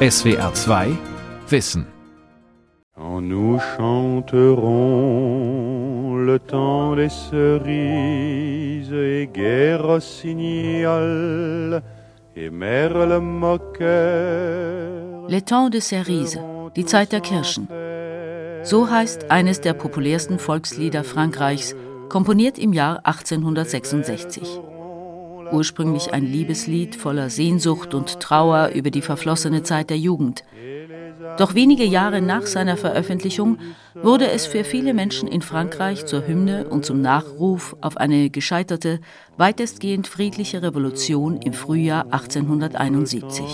SWR 2 Wissen. Nous chanterons le temps des cerises et guerre rossignol et merle moqueur. Le temps des cerises, die Zeit der Kirschen. So heißt eines der populärsten Volkslieder Frankreichs, komponiert im Jahr 1866 ursprünglich ein Liebeslied voller Sehnsucht und Trauer über die verflossene Zeit der Jugend. Doch wenige Jahre nach seiner Veröffentlichung wurde es für viele Menschen in Frankreich zur Hymne und zum Nachruf auf eine gescheiterte, weitestgehend friedliche Revolution im Frühjahr 1871.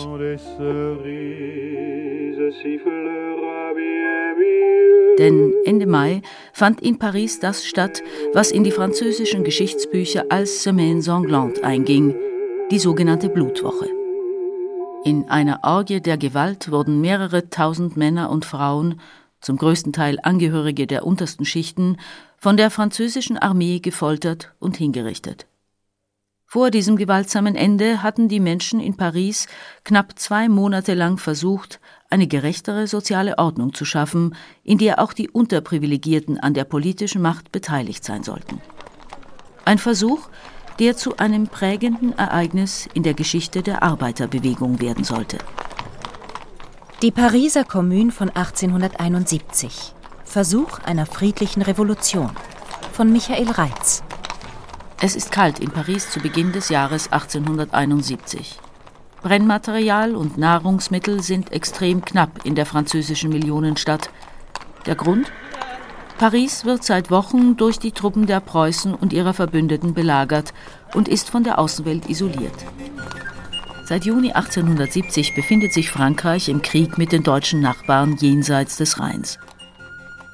Denn Ende Mai fand in Paris das statt, was in die französischen Geschichtsbücher als Semaine Sanglante einging, die sogenannte Blutwoche. In einer Orgie der Gewalt wurden mehrere tausend Männer und Frauen, zum größten Teil Angehörige der untersten Schichten, von der französischen Armee gefoltert und hingerichtet. Vor diesem gewaltsamen Ende hatten die Menschen in Paris knapp zwei Monate lang versucht, eine gerechtere soziale Ordnung zu schaffen, in der auch die Unterprivilegierten an der politischen Macht beteiligt sein sollten. Ein Versuch, der zu einem prägenden Ereignis in der Geschichte der Arbeiterbewegung werden sollte. Die Pariser Kommune von 1871. Versuch einer friedlichen Revolution von Michael Reitz. Es ist kalt in Paris zu Beginn des Jahres 1871. Brennmaterial und Nahrungsmittel sind extrem knapp in der französischen Millionenstadt. Der Grund? Paris wird seit Wochen durch die Truppen der Preußen und ihrer Verbündeten belagert und ist von der Außenwelt isoliert. Seit Juni 1870 befindet sich Frankreich im Krieg mit den deutschen Nachbarn jenseits des Rheins.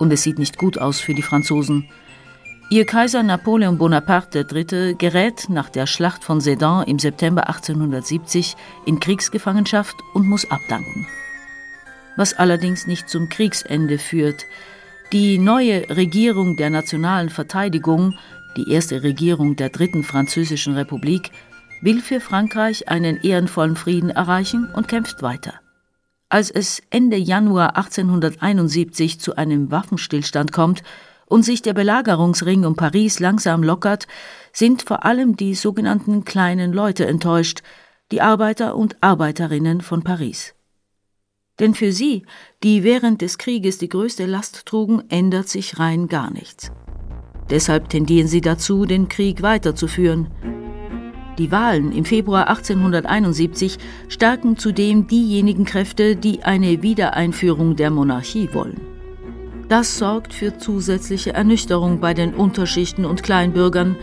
Und es sieht nicht gut aus für die Franzosen. Ihr Kaiser Napoleon Bonaparte III. gerät nach der Schlacht von Sedan im September 1870 in Kriegsgefangenschaft und muss abdanken. Was allerdings nicht zum Kriegsende führt. Die neue Regierung der nationalen Verteidigung, die erste Regierung der Dritten Französischen Republik, will für Frankreich einen ehrenvollen Frieden erreichen und kämpft weiter. Als es Ende Januar 1871 zu einem Waffenstillstand kommt, und sich der Belagerungsring um Paris langsam lockert, sind vor allem die sogenannten kleinen Leute enttäuscht, die Arbeiter und Arbeiterinnen von Paris. Denn für sie, die während des Krieges die größte Last trugen, ändert sich rein gar nichts. Deshalb tendieren sie dazu, den Krieg weiterzuführen. Die Wahlen im Februar 1871 stärken zudem diejenigen Kräfte, die eine Wiedereinführung der Monarchie wollen. Das sorgt für zusätzliche Ernüchterung bei den Unterschichten und Kleinbürgern,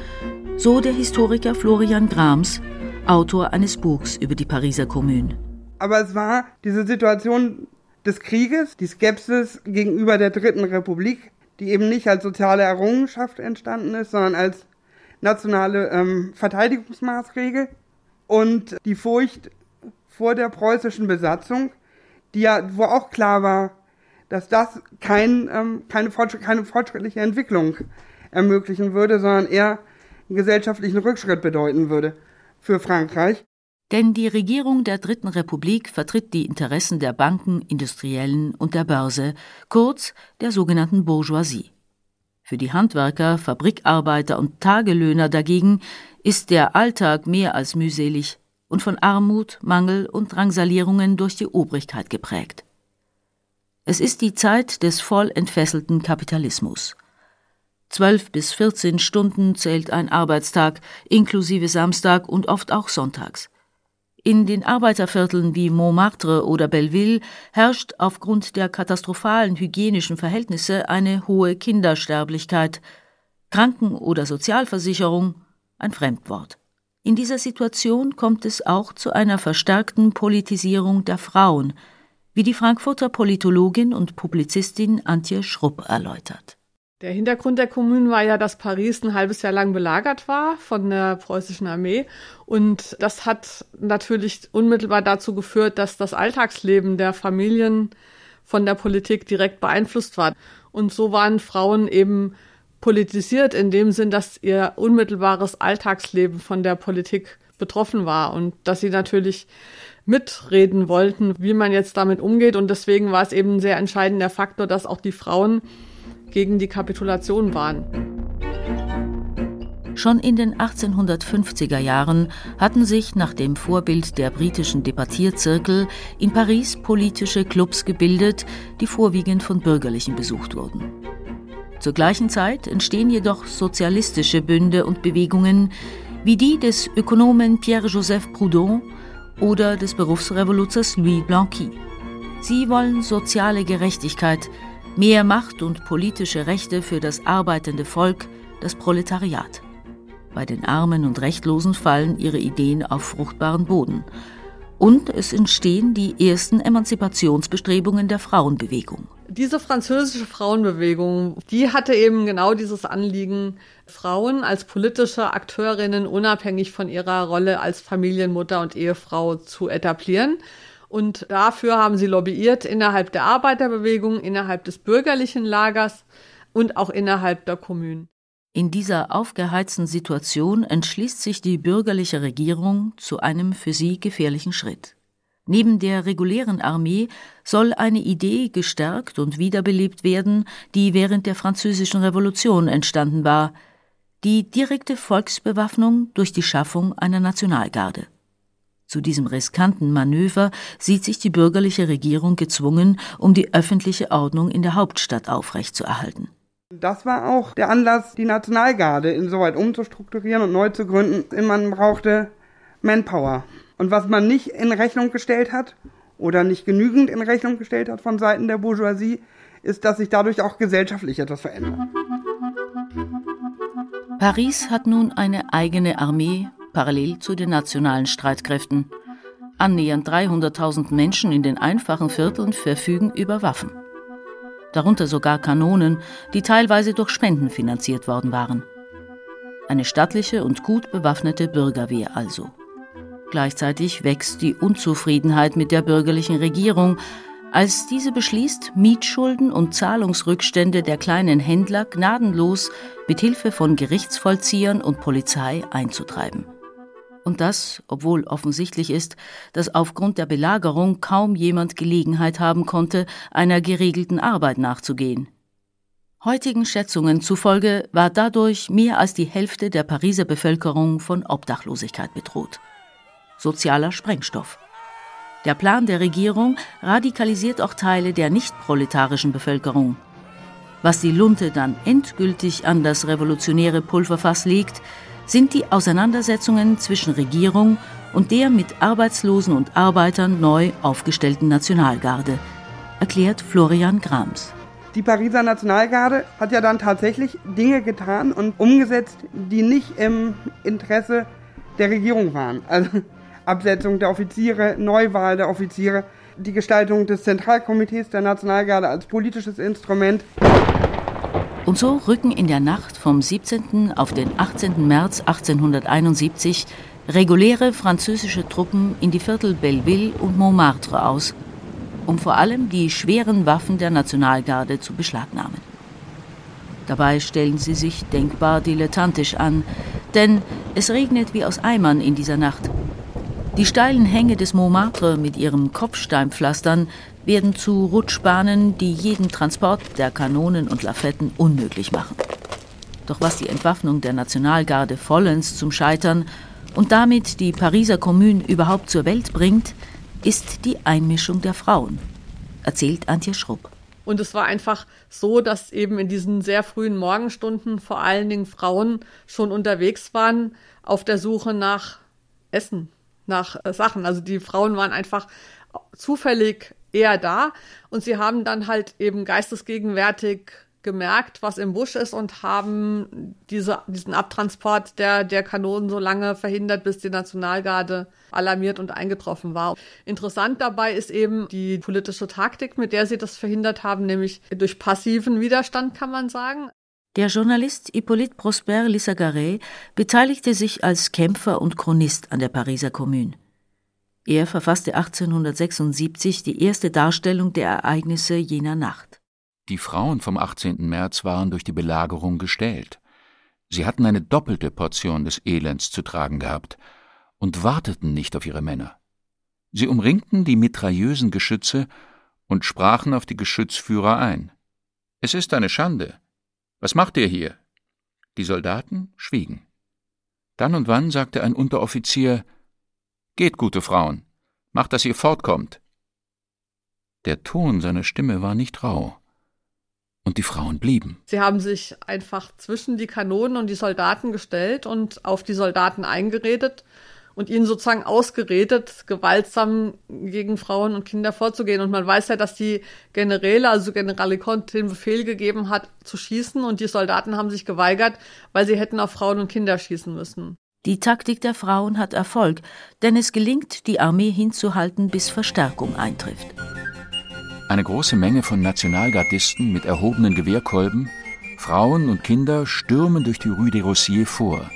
so der Historiker Florian Grams, Autor eines Buchs über die Pariser Kommune. Aber es war diese Situation des Krieges, die Skepsis gegenüber der Dritten Republik, die eben nicht als soziale Errungenschaft entstanden ist, sondern als nationale ähm, Verteidigungsmaßregel und die Furcht vor der preußischen Besatzung, die ja, wo auch klar war, dass das kein, ähm, keine, Fortschritt, keine fortschrittliche Entwicklung ermöglichen würde, sondern eher einen gesellschaftlichen Rückschritt bedeuten würde für Frankreich. Denn die Regierung der Dritten Republik vertritt die Interessen der Banken, Industriellen und der Börse, kurz der sogenannten Bourgeoisie. Für die Handwerker, Fabrikarbeiter und Tagelöhner dagegen ist der Alltag mehr als mühselig und von Armut, Mangel und Drangsalierungen durch die Obrigkeit geprägt. Es ist die Zeit des voll entfesselten Kapitalismus. Zwölf bis vierzehn Stunden zählt ein Arbeitstag, inklusive Samstag und oft auch sonntags. In den Arbeitervierteln wie Montmartre oder Belleville herrscht aufgrund der katastrophalen hygienischen Verhältnisse eine hohe Kindersterblichkeit. Kranken- oder Sozialversicherung ein Fremdwort. In dieser Situation kommt es auch zu einer verstärkten Politisierung der Frauen, wie die Frankfurter Politologin und Publizistin Antje Schrupp erläutert. Der Hintergrund der Kommune war ja, dass Paris ein halbes Jahr lang belagert war von der preußischen Armee. Und das hat natürlich unmittelbar dazu geführt, dass das Alltagsleben der Familien von der Politik direkt beeinflusst war. Und so waren Frauen eben politisiert in dem Sinn, dass ihr unmittelbares Alltagsleben von der Politik betroffen war und dass sie natürlich mitreden wollten, wie man jetzt damit umgeht. Und deswegen war es eben ein sehr entscheidender Faktor, dass auch die Frauen gegen die Kapitulation waren. Schon in den 1850er Jahren hatten sich nach dem Vorbild der britischen Debattierzirkel in Paris politische Clubs gebildet, die vorwiegend von Bürgerlichen besucht wurden. Zur gleichen Zeit entstehen jedoch sozialistische Bünde und Bewegungen wie die des Ökonomen Pierre-Joseph Proudhon oder des Berufsrevoluzers Louis Blanqui. Sie wollen soziale Gerechtigkeit, mehr Macht und politische Rechte für das arbeitende Volk, das Proletariat. Bei den Armen und Rechtlosen fallen ihre Ideen auf fruchtbaren Boden. Und es entstehen die ersten Emanzipationsbestrebungen der Frauenbewegung. Diese französische Frauenbewegung, die hatte eben genau dieses Anliegen, Frauen als politische Akteurinnen unabhängig von ihrer Rolle als Familienmutter und Ehefrau zu etablieren. Und dafür haben sie lobbyiert innerhalb der Arbeiterbewegung, innerhalb des bürgerlichen Lagers und auch innerhalb der Kommunen. In dieser aufgeheizten Situation entschließt sich die bürgerliche Regierung zu einem für sie gefährlichen Schritt. Neben der regulären Armee soll eine Idee gestärkt und wiederbelebt werden, die während der Französischen Revolution entstanden war, die direkte Volksbewaffnung durch die Schaffung einer Nationalgarde. Zu diesem riskanten Manöver sieht sich die bürgerliche Regierung gezwungen, um die öffentliche Ordnung in der Hauptstadt aufrechtzuerhalten. Das war auch der Anlass, die Nationalgarde insoweit umzustrukturieren und neu zu gründen. Man brauchte Manpower. Und was man nicht in Rechnung gestellt hat oder nicht genügend in Rechnung gestellt hat von Seiten der Bourgeoisie, ist, dass sich dadurch auch gesellschaftlich etwas verändert. Paris hat nun eine eigene Armee parallel zu den nationalen Streitkräften. Annähernd 300.000 Menschen in den einfachen Vierteln verfügen über Waffen. Darunter sogar Kanonen, die teilweise durch Spenden finanziert worden waren. Eine stattliche und gut bewaffnete Bürgerwehr also. Gleichzeitig wächst die Unzufriedenheit mit der bürgerlichen Regierung, als diese beschließt, Mietschulden und Zahlungsrückstände der kleinen Händler gnadenlos mit Hilfe von Gerichtsvollziehern und Polizei einzutreiben. Und das, obwohl offensichtlich ist, dass aufgrund der Belagerung kaum jemand Gelegenheit haben konnte, einer geregelten Arbeit nachzugehen. Heutigen Schätzungen zufolge war dadurch mehr als die Hälfte der Pariser Bevölkerung von Obdachlosigkeit bedroht sozialer Sprengstoff. Der Plan der Regierung radikalisiert auch Teile der nichtproletarischen Bevölkerung. Was die Lunte dann endgültig an das revolutionäre Pulverfass legt, sind die Auseinandersetzungen zwischen Regierung und der mit Arbeitslosen und Arbeitern neu aufgestellten Nationalgarde, erklärt Florian Grams. Die Pariser Nationalgarde hat ja dann tatsächlich Dinge getan und umgesetzt, die nicht im Interesse der Regierung waren. Also Absetzung der Offiziere, Neuwahl der Offiziere, die Gestaltung des Zentralkomitees der Nationalgarde als politisches Instrument. Und so rücken in der Nacht vom 17. auf den 18. März 1871 reguläre französische Truppen in die Viertel Belleville und Montmartre aus, um vor allem die schweren Waffen der Nationalgarde zu beschlagnahmen. Dabei stellen sie sich denkbar dilettantisch an, denn es regnet wie aus Eimern in dieser Nacht. Die steilen Hänge des Montmartre mit ihren Kopfsteinpflastern werden zu Rutschbahnen, die jeden Transport der Kanonen und Lafetten unmöglich machen. Doch was die Entwaffnung der Nationalgarde vollends zum Scheitern und damit die Pariser Kommune überhaupt zur Welt bringt, ist die Einmischung der Frauen, erzählt Antje Schrupp. Und es war einfach so, dass eben in diesen sehr frühen Morgenstunden vor allen Dingen Frauen schon unterwegs waren auf der Suche nach Essen, nach äh, Sachen. Also die Frauen waren einfach zufällig eher da und sie haben dann halt eben geistesgegenwärtig gemerkt, was im Busch ist und haben diese, diesen Abtransport der, der Kanonen so lange verhindert, bis die Nationalgarde alarmiert und eingetroffen war. Interessant dabei ist eben die politische Taktik, mit der sie das verhindert haben, nämlich durch passiven Widerstand, kann man sagen. Der Journalist Hippolyte Prosper Lissagaret beteiligte sich als Kämpfer und Chronist an der Pariser Kommune. Er verfasste 1876 die erste Darstellung der Ereignisse jener Nacht. Die Frauen vom 18. März waren durch die Belagerung gestellt. Sie hatten eine doppelte Portion des Elends zu tragen gehabt. und warteten nicht auf ihre Männer. Sie umringten die mitraillösen Geschütze und sprachen auf die Geschützführer ein. Es ist eine Schande. Was macht ihr hier? Die Soldaten schwiegen. Dann und wann sagte ein Unteroffizier Geht, gute Frauen, macht, dass ihr fortkommt. Der Ton seiner Stimme war nicht rau. Und die Frauen blieben. Sie haben sich einfach zwischen die Kanonen und die Soldaten gestellt und auf die Soldaten eingeredet und ihnen sozusagen ausgeredet, gewaltsam gegen Frauen und Kinder vorzugehen. Und man weiß ja, dass die Generäle, also General Leconte, den Befehl gegeben hat, zu schießen und die Soldaten haben sich geweigert, weil sie hätten auf Frauen und Kinder schießen müssen. Die Taktik der Frauen hat Erfolg, denn es gelingt, die Armee hinzuhalten, bis Verstärkung eintrifft. Eine große Menge von Nationalgardisten mit erhobenen Gewehrkolben, Frauen und Kinder stürmen durch die Rue des Rossiers vor.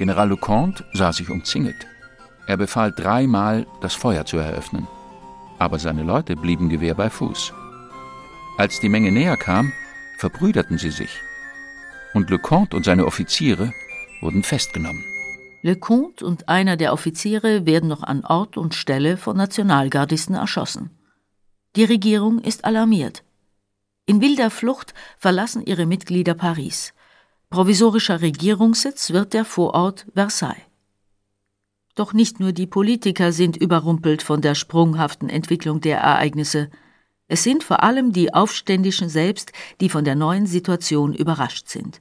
General Leconte sah sich umzingelt. Er befahl dreimal, das Feuer zu eröffnen. Aber seine Leute blieben Gewehr bei Fuß. Als die Menge näher kam, verbrüderten sie sich. Und Leconte und seine Offiziere wurden festgenommen. Leconte und einer der Offiziere werden noch an Ort und Stelle von Nationalgardisten erschossen. Die Regierung ist alarmiert. In wilder Flucht verlassen ihre Mitglieder Paris. Provisorischer Regierungssitz wird der Vorort Versailles. Doch nicht nur die Politiker sind überrumpelt von der sprunghaften Entwicklung der Ereignisse. Es sind vor allem die Aufständischen selbst, die von der neuen Situation überrascht sind.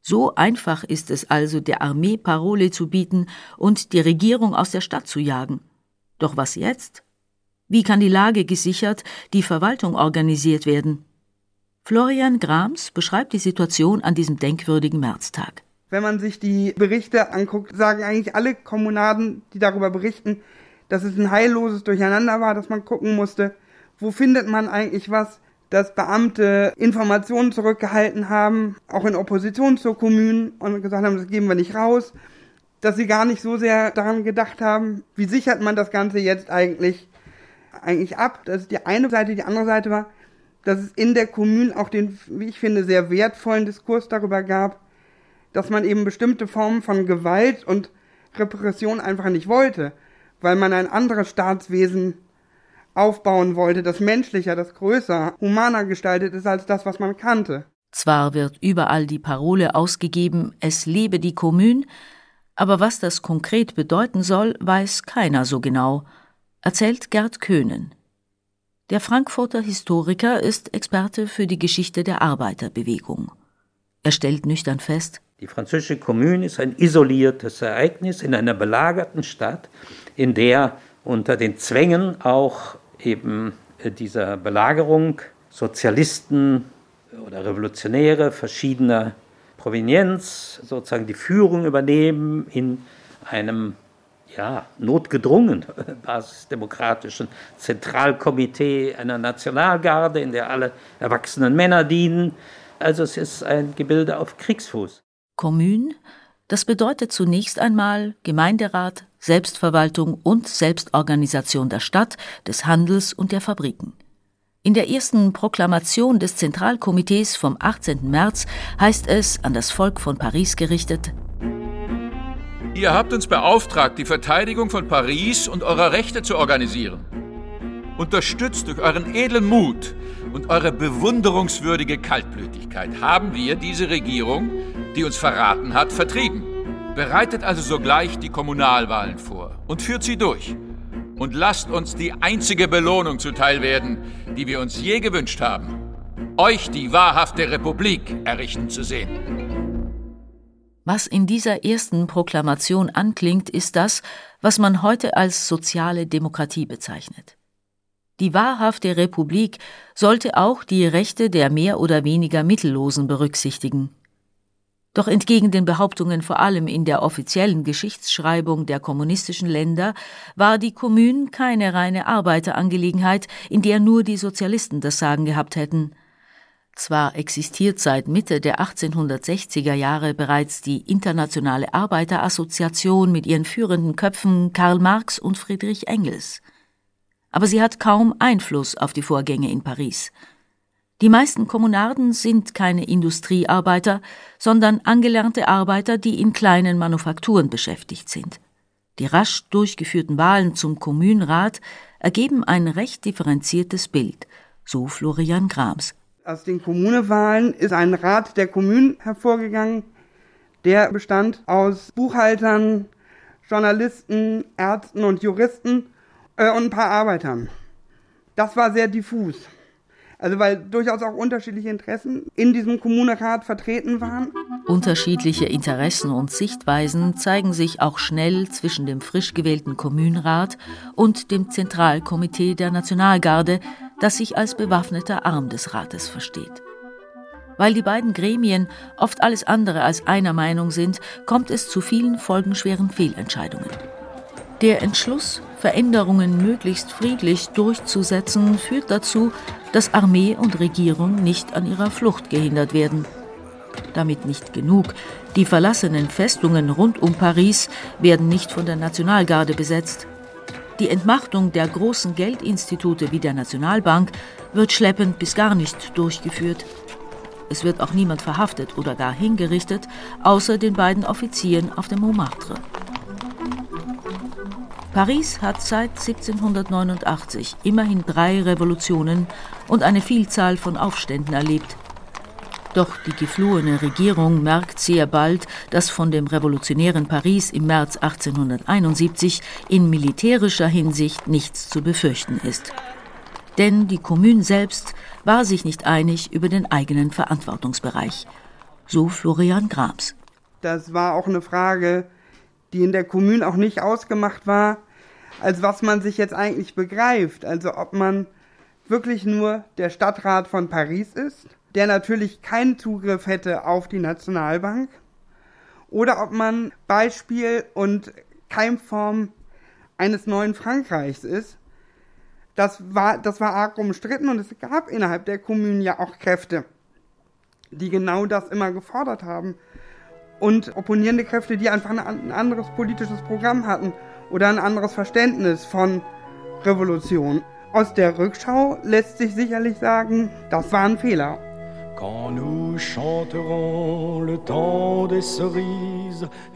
So einfach ist es also, der Armee Parole zu bieten und die Regierung aus der Stadt zu jagen. Doch was jetzt? Wie kann die Lage gesichert, die Verwaltung organisiert werden? Florian Grams beschreibt die Situation an diesem denkwürdigen Märztag. Wenn man sich die Berichte anguckt, sagen eigentlich alle Kommunaden, die darüber berichten, dass es ein heilloses Durcheinander war, dass man gucken musste, wo findet man eigentlich was, dass Beamte Informationen zurückgehalten haben, auch in Opposition zur Kommunen und gesagt haben, das geben wir nicht raus, dass sie gar nicht so sehr daran gedacht haben, wie sichert man das Ganze jetzt eigentlich eigentlich ab. Das ist die eine Seite. Die andere Seite war, dass es in der Kommune auch den, wie ich finde, sehr wertvollen Diskurs darüber gab, dass man eben bestimmte Formen von Gewalt und Repression einfach nicht wollte, weil man ein anderes Staatswesen aufbauen wollte, das menschlicher, das größer, humaner gestaltet ist als das, was man kannte. Zwar wird überall die Parole ausgegeben, es lebe die Kommune, aber was das konkret bedeuten soll, weiß keiner so genau erzählt Gerd Köhnen. Der Frankfurter Historiker ist Experte für die Geschichte der Arbeiterbewegung. Er stellt nüchtern fest, die französische Kommune ist ein isoliertes Ereignis in einer belagerten Stadt, in der unter den Zwängen auch eben äh, dieser Belagerung Sozialisten oder Revolutionäre verschiedener Provenienz sozusagen die Führung übernehmen in einem ja, notgedrungen basisdemokratischen Zentralkomitee einer Nationalgarde, in der alle erwachsenen Männer dienen. Also es ist ein Gebilde auf Kriegsfuß. Kommune, das bedeutet zunächst einmal Gemeinderat, Selbstverwaltung und Selbstorganisation der Stadt, des Handels und der Fabriken. In der ersten Proklamation des Zentralkomitees vom 18. März heißt es an das Volk von Paris gerichtet Ihr habt uns beauftragt, die Verteidigung von Paris und eurer Rechte zu organisieren. Unterstützt durch euren edlen Mut und eure bewunderungswürdige Kaltblütigkeit haben wir diese Regierung, die uns verraten hat, vertrieben. Bereitet also sogleich die Kommunalwahlen vor und führt sie durch. Und lasst uns die einzige Belohnung zuteil werden, die wir uns je gewünscht haben. Euch die wahrhafte Republik errichten zu sehen. Was in dieser ersten Proklamation anklingt, ist das, was man heute als soziale Demokratie bezeichnet. Die wahrhafte Republik sollte auch die Rechte der mehr oder weniger Mittellosen berücksichtigen. Doch entgegen den Behauptungen vor allem in der offiziellen Geschichtsschreibung der kommunistischen Länder war die Kommune keine reine Arbeiterangelegenheit, in der nur die Sozialisten das Sagen gehabt hätten. Zwar existiert seit Mitte der 1860er Jahre bereits die Internationale Arbeiterassoziation mit ihren führenden Köpfen Karl Marx und Friedrich Engels. Aber sie hat kaum Einfluss auf die Vorgänge in Paris. Die meisten Kommunarden sind keine Industriearbeiter, sondern angelernte Arbeiter, die in kleinen Manufakturen beschäftigt sind. Die rasch durchgeführten Wahlen zum Kommunenrat ergeben ein recht differenziertes Bild, so Florian Grams. Aus den Kommunewahlen ist ein Rat der Kommunen hervorgegangen, der bestand aus Buchhaltern, Journalisten, Ärzten und Juristen äh, und ein paar Arbeitern. Das war sehr diffus. Also weil durchaus auch unterschiedliche Interessen in diesem Kommunerat vertreten waren. Unterschiedliche Interessen und Sichtweisen zeigen sich auch schnell zwischen dem frisch gewählten Kommunenrat und dem Zentralkomitee der Nationalgarde, das sich als bewaffneter Arm des Rates versteht. Weil die beiden Gremien oft alles andere als einer Meinung sind, kommt es zu vielen folgenschweren Fehlentscheidungen. Der Entschluss, Veränderungen möglichst friedlich durchzusetzen, führt dazu, dass Armee und Regierung nicht an ihrer Flucht gehindert werden. Damit nicht genug. Die verlassenen Festungen rund um Paris werden nicht von der Nationalgarde besetzt. Die Entmachtung der großen Geldinstitute wie der Nationalbank wird schleppend bis gar nicht durchgeführt. Es wird auch niemand verhaftet oder gar hingerichtet, außer den beiden Offizieren auf dem Montmartre. Paris hat seit 1789 immerhin drei Revolutionen und eine Vielzahl von Aufständen erlebt. Doch die geflohene Regierung merkt sehr bald, dass von dem revolutionären Paris im März 1871 in militärischer Hinsicht nichts zu befürchten ist. Denn die Kommune selbst war sich nicht einig über den eigenen Verantwortungsbereich. So Florian Grams. Das war auch eine Frage die in der Kommune auch nicht ausgemacht war, als was man sich jetzt eigentlich begreift. Also ob man wirklich nur der Stadtrat von Paris ist, der natürlich keinen Zugriff hätte auf die Nationalbank, oder ob man Beispiel und Keimform eines neuen Frankreichs ist. Das war, das war arg umstritten und es gab innerhalb der Kommune ja auch Kräfte, die genau das immer gefordert haben und opponierende Kräfte, die einfach ein anderes politisches Programm hatten oder ein anderes Verständnis von Revolution. Aus der Rückschau lässt sich sicherlich sagen, das war ein Fehler.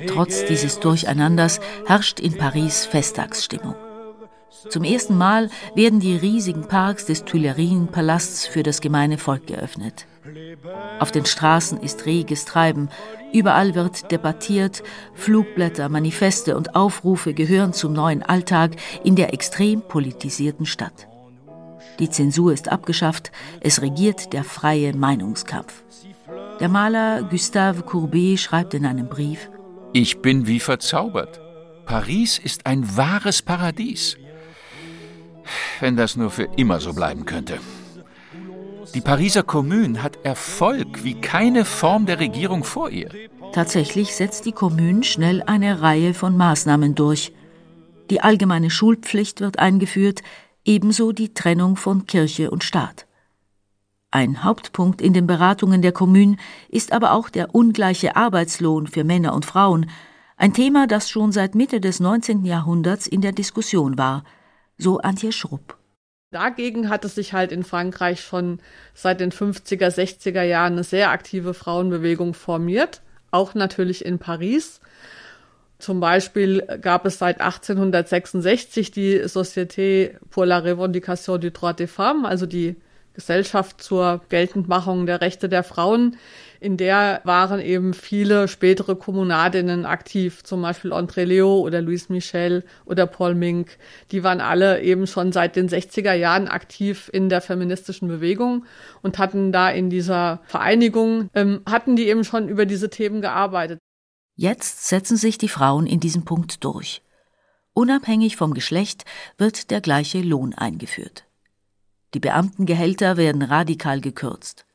Trotz dieses Durcheinanders herrscht in Paris Festtagsstimmung. Zum ersten Mal werden die riesigen Parks des Tuilerienpalasts für das gemeine Volk geöffnet. Auf den Straßen ist reges Treiben, überall wird debattiert, Flugblätter, Manifeste und Aufrufe gehören zum neuen Alltag in der extrem politisierten Stadt. Die Zensur ist abgeschafft, es regiert der freie Meinungskampf. Der Maler Gustave Courbet schreibt in einem Brief Ich bin wie verzaubert. Paris ist ein wahres Paradies. Wenn das nur für immer so bleiben könnte. Die Pariser Kommune hat Erfolg wie keine Form der Regierung vor ihr. Tatsächlich setzt die Kommune schnell eine Reihe von Maßnahmen durch. Die allgemeine Schulpflicht wird eingeführt, ebenso die Trennung von Kirche und Staat. Ein Hauptpunkt in den Beratungen der Kommune ist aber auch der ungleiche Arbeitslohn für Männer und Frauen, ein Thema, das schon seit Mitte des 19. Jahrhunderts in der Diskussion war, so Antje Schrupp. Dagegen hat es sich halt in Frankreich schon seit den 50er, 60er Jahren eine sehr aktive Frauenbewegung formiert, auch natürlich in Paris. Zum Beispiel gab es seit 1866 die Société pour la Revendication du droit des femmes, also die Gesellschaft zur Geltendmachung der Rechte der Frauen, in der waren eben viele spätere Kommunadinnen aktiv, zum Beispiel André Leo oder Louise Michel oder Paul Mink. Die waren alle eben schon seit den 60er Jahren aktiv in der feministischen Bewegung und hatten da in dieser Vereinigung, ähm, hatten die eben schon über diese Themen gearbeitet. Jetzt setzen sich die Frauen in diesem Punkt durch. Unabhängig vom Geschlecht wird der gleiche Lohn eingeführt. Die Beamtengehälter werden radikal gekürzt.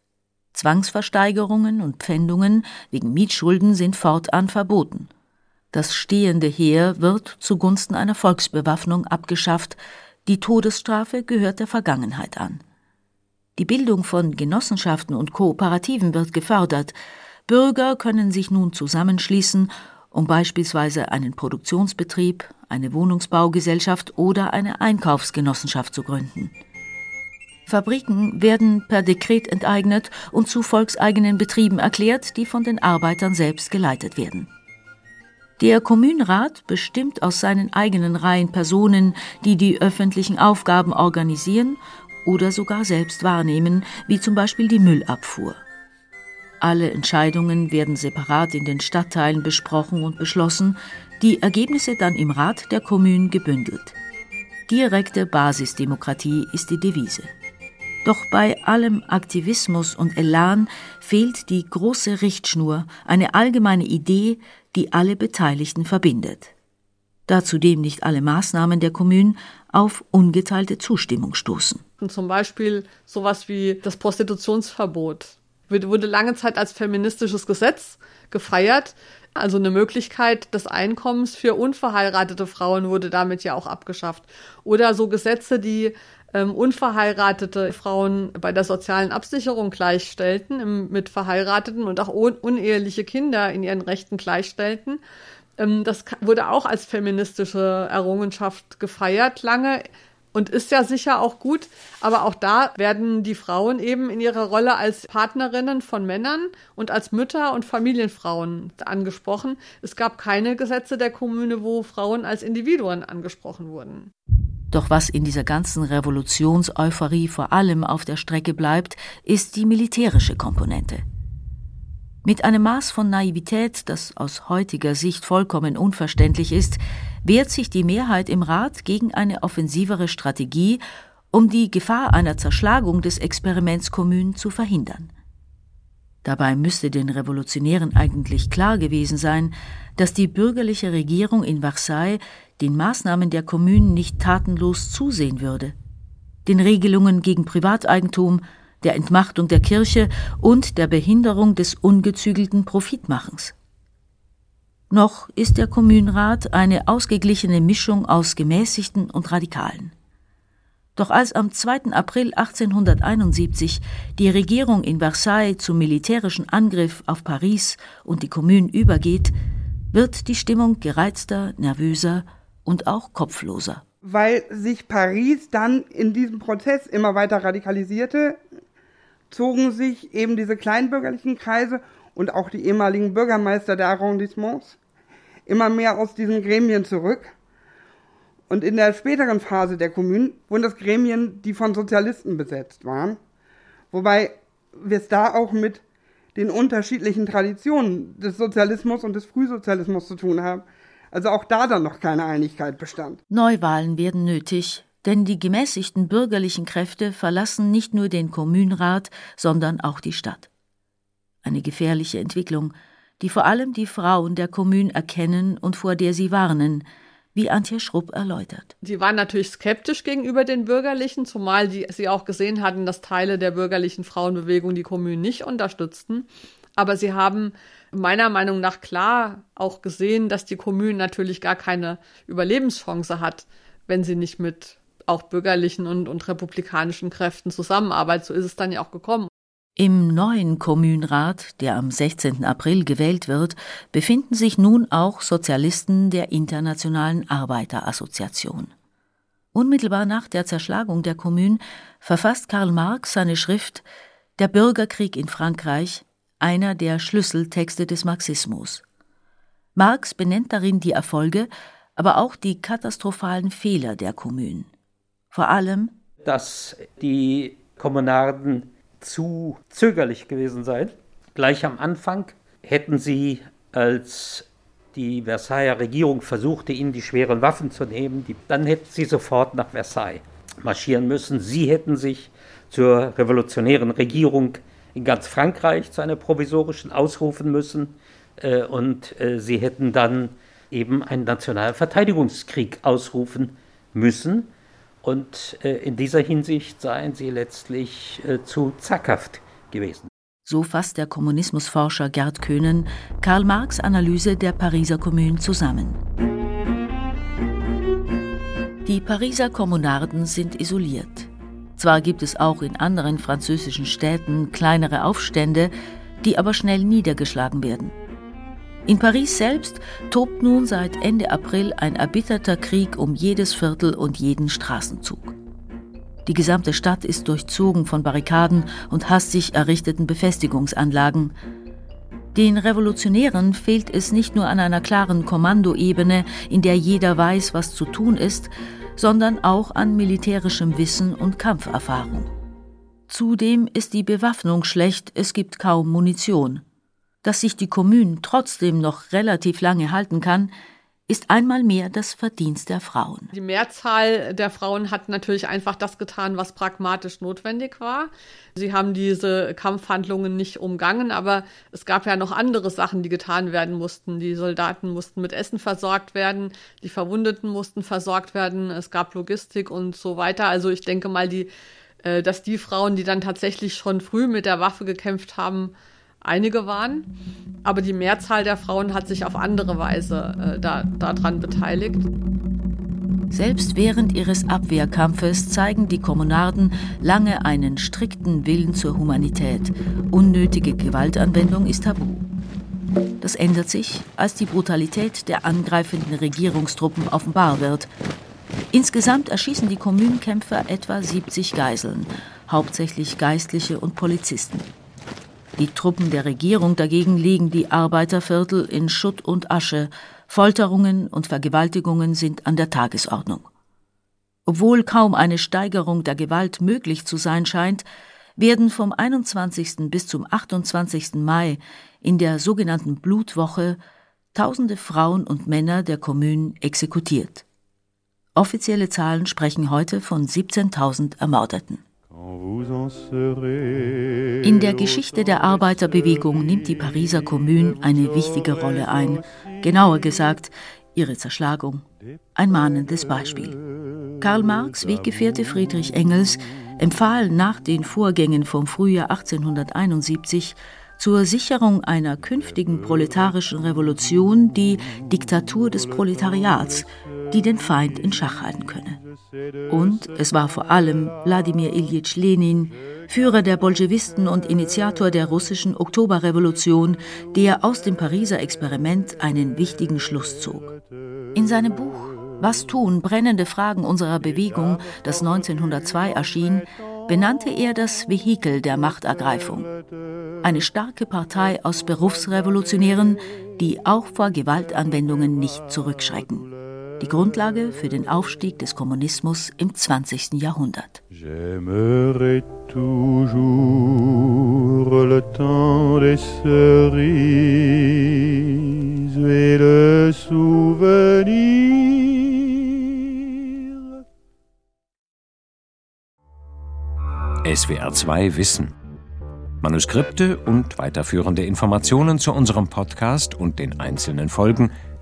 Zwangsversteigerungen und Pfändungen wegen Mietschulden sind fortan verboten. Das stehende Heer wird zugunsten einer Volksbewaffnung abgeschafft, die Todesstrafe gehört der Vergangenheit an. Die Bildung von Genossenschaften und Kooperativen wird gefördert, Bürger können sich nun zusammenschließen, um beispielsweise einen Produktionsbetrieb, eine Wohnungsbaugesellschaft oder eine Einkaufsgenossenschaft zu gründen. Fabriken werden per Dekret enteignet und zu volkseigenen Betrieben erklärt, die von den Arbeitern selbst geleitet werden. Der Kommunenrat bestimmt aus seinen eigenen Reihen Personen, die die öffentlichen Aufgaben organisieren oder sogar selbst wahrnehmen, wie zum Beispiel die Müllabfuhr. Alle Entscheidungen werden separat in den Stadtteilen besprochen und beschlossen, die Ergebnisse dann im Rat der Kommunen gebündelt. Direkte Basisdemokratie ist die Devise. Doch bei allem Aktivismus und Elan fehlt die große Richtschnur, eine allgemeine Idee, die alle Beteiligten verbindet. Da zudem nicht alle Maßnahmen der Kommunen auf ungeteilte Zustimmung stoßen. Zum Beispiel sowas wie das Prostitutionsverbot wurde lange Zeit als feministisches Gesetz gefeiert. Also eine Möglichkeit des Einkommens für unverheiratete Frauen wurde damit ja auch abgeschafft. Oder so Gesetze, die ähm, unverheiratete Frauen bei der sozialen Absicherung gleichstellten im, mit verheirateten und auch un uneheliche Kinder in ihren Rechten gleichstellten. Ähm, das wurde auch als feministische Errungenschaft gefeiert lange und ist ja sicher auch gut, aber auch da werden die Frauen eben in ihrer Rolle als Partnerinnen von Männern und als Mütter und Familienfrauen angesprochen. Es gab keine Gesetze der Kommune, wo Frauen als Individuen angesprochen wurden. Doch was in dieser ganzen Revolutionseuphorie vor allem auf der Strecke bleibt, ist die militärische Komponente. Mit einem Maß von Naivität, das aus heutiger Sicht vollkommen unverständlich ist, wehrt sich die Mehrheit im Rat gegen eine offensivere Strategie, um die Gefahr einer Zerschlagung des Experiments Kommunen zu verhindern. Dabei müsste den Revolutionären eigentlich klar gewesen sein, dass die bürgerliche Regierung in Versailles den Maßnahmen der Kommunen nicht tatenlos zusehen würde. Den Regelungen gegen Privateigentum, der Entmachtung der Kirche und der Behinderung des ungezügelten Profitmachens. Noch ist der Kommunenrat eine ausgeglichene Mischung aus Gemäßigten und Radikalen. Doch als am 2. April 1871 die Regierung in Versailles zum militärischen Angriff auf Paris und die Kommunen übergeht, wird die Stimmung gereizter, nervöser und auch kopfloser. Weil sich Paris dann in diesem Prozess immer weiter radikalisierte, zogen sich eben diese kleinbürgerlichen Kreise und auch die ehemaligen Bürgermeister der Arrondissements immer mehr aus diesen Gremien zurück. Und in der späteren Phase der Kommunen wurden das Gremien, die von Sozialisten besetzt waren. Wobei wir es da auch mit den unterschiedlichen Traditionen des Sozialismus und des Frühsozialismus zu tun haben. Also auch da dann noch keine Einigkeit bestand. Neuwahlen werden nötig, denn die gemäßigten bürgerlichen Kräfte verlassen nicht nur den Kommunenrat, sondern auch die Stadt. Eine gefährliche Entwicklung, die vor allem die Frauen der Kommune erkennen und vor der sie warnen, wie Antje Schrupp erläutert. Sie waren natürlich skeptisch gegenüber den Bürgerlichen, zumal die, sie auch gesehen hatten, dass Teile der bürgerlichen Frauenbewegung die Kommune nicht unterstützten. Aber sie haben meiner Meinung nach klar auch gesehen, dass die Kommune natürlich gar keine Überlebenschance hat, wenn sie nicht mit auch bürgerlichen und, und republikanischen Kräften zusammenarbeitet. So ist es dann ja auch gekommen. Im neuen Kommunenrat, der am 16. April gewählt wird, befinden sich nun auch Sozialisten der Internationalen Arbeiterassoziation. Unmittelbar nach der Zerschlagung der Kommune verfasst Karl Marx seine Schrift Der Bürgerkrieg in Frankreich, einer der Schlüsseltexte des Marxismus. Marx benennt darin die Erfolge, aber auch die katastrophalen Fehler der Kommunen. Vor allem, dass die Kommunarden zu zögerlich gewesen seien. Gleich am Anfang hätten sie, als die Versailler Regierung versuchte, ihnen die schweren Waffen zu nehmen, die, dann hätten sie sofort nach Versailles marschieren müssen. Sie hätten sich zur revolutionären Regierung in ganz Frankreich zu einer provisorischen ausrufen müssen äh, und äh, sie hätten dann eben einen nationalen Verteidigungskrieg ausrufen müssen. Und äh, in dieser Hinsicht seien sie letztlich äh, zu zackhaft gewesen. So fasst der Kommunismusforscher Gerd Köhnen Karl Marx Analyse der Pariser Kommune zusammen. Die Pariser Kommunarden sind isoliert. Zwar gibt es auch in anderen französischen Städten kleinere Aufstände, die aber schnell niedergeschlagen werden. In Paris selbst tobt nun seit Ende April ein erbitterter Krieg um jedes Viertel und jeden Straßenzug. Die gesamte Stadt ist durchzogen von Barrikaden und hastig errichteten Befestigungsanlagen. Den Revolutionären fehlt es nicht nur an einer klaren Kommandoebene, in der jeder weiß, was zu tun ist, sondern auch an militärischem Wissen und Kampferfahrung. Zudem ist die Bewaffnung schlecht, es gibt kaum Munition. Dass sich die Kommune trotzdem noch relativ lange halten kann, ist einmal mehr das Verdienst der Frauen. Die Mehrzahl der Frauen hat natürlich einfach das getan, was pragmatisch notwendig war. Sie haben diese Kampfhandlungen nicht umgangen, aber es gab ja noch andere Sachen, die getan werden mussten. Die Soldaten mussten mit Essen versorgt werden, die Verwundeten mussten versorgt werden, es gab Logistik und so weiter. Also ich denke mal, die, äh, dass die Frauen, die dann tatsächlich schon früh mit der Waffe gekämpft haben, einige waren, aber die Mehrzahl der Frauen hat sich auf andere Weise äh, da, daran beteiligt. Selbst während ihres Abwehrkampfes zeigen die Kommunarden lange einen strikten Willen zur Humanität. Unnötige Gewaltanwendung ist tabu. Das ändert sich, als die Brutalität der angreifenden Regierungstruppen offenbar wird. Insgesamt erschießen die Kommunenkämpfer etwa 70 Geiseln, hauptsächlich Geistliche und Polizisten. Die Truppen der Regierung dagegen legen die Arbeiterviertel in Schutt und Asche. Folterungen und Vergewaltigungen sind an der Tagesordnung. Obwohl kaum eine Steigerung der Gewalt möglich zu sein scheint, werden vom 21. bis zum 28. Mai in der sogenannten Blutwoche tausende Frauen und Männer der Kommune exekutiert. Offizielle Zahlen sprechen heute von 17.000 Ermordeten. In der Geschichte der Arbeiterbewegung nimmt die Pariser Kommune eine wichtige Rolle ein. Genauer gesagt, ihre Zerschlagung. Ein mahnendes Beispiel. Karl Marx Weggefährte Friedrich Engels empfahl nach den Vorgängen vom Frühjahr 1871 zur Sicherung einer künftigen proletarischen Revolution die Diktatur des Proletariats, die den Feind in Schach halten könne. Und es war vor allem Wladimir Iljitsch Lenin, Führer der Bolschewisten und Initiator der russischen Oktoberrevolution, der aus dem Pariser Experiment einen wichtigen Schluss zog. In seinem Buch Was tun? Brennende Fragen unserer Bewegung, das 1902 erschien, benannte er das Vehikel der Machtergreifung. Eine starke Partei aus Berufsrevolutionären, die auch vor Gewaltanwendungen nicht zurückschrecken. Die Grundlage für den Aufstieg des Kommunismus im 20. Jahrhundert. J'aimerais toujours le temps des cerises et le souvenir SWR 2 Wissen. Manuskripte und weiterführende Informationen zu unserem Podcast und den einzelnen Folgen